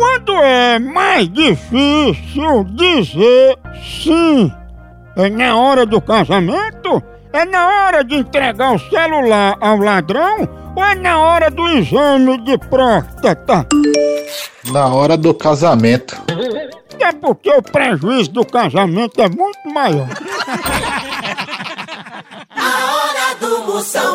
Quando é mais difícil dizer sim? É na hora do casamento? É na hora de entregar o celular ao ladrão? Ou é na hora do exame de próstata? Na hora do casamento. É porque o prejuízo do casamento é muito maior. A hora do Moção.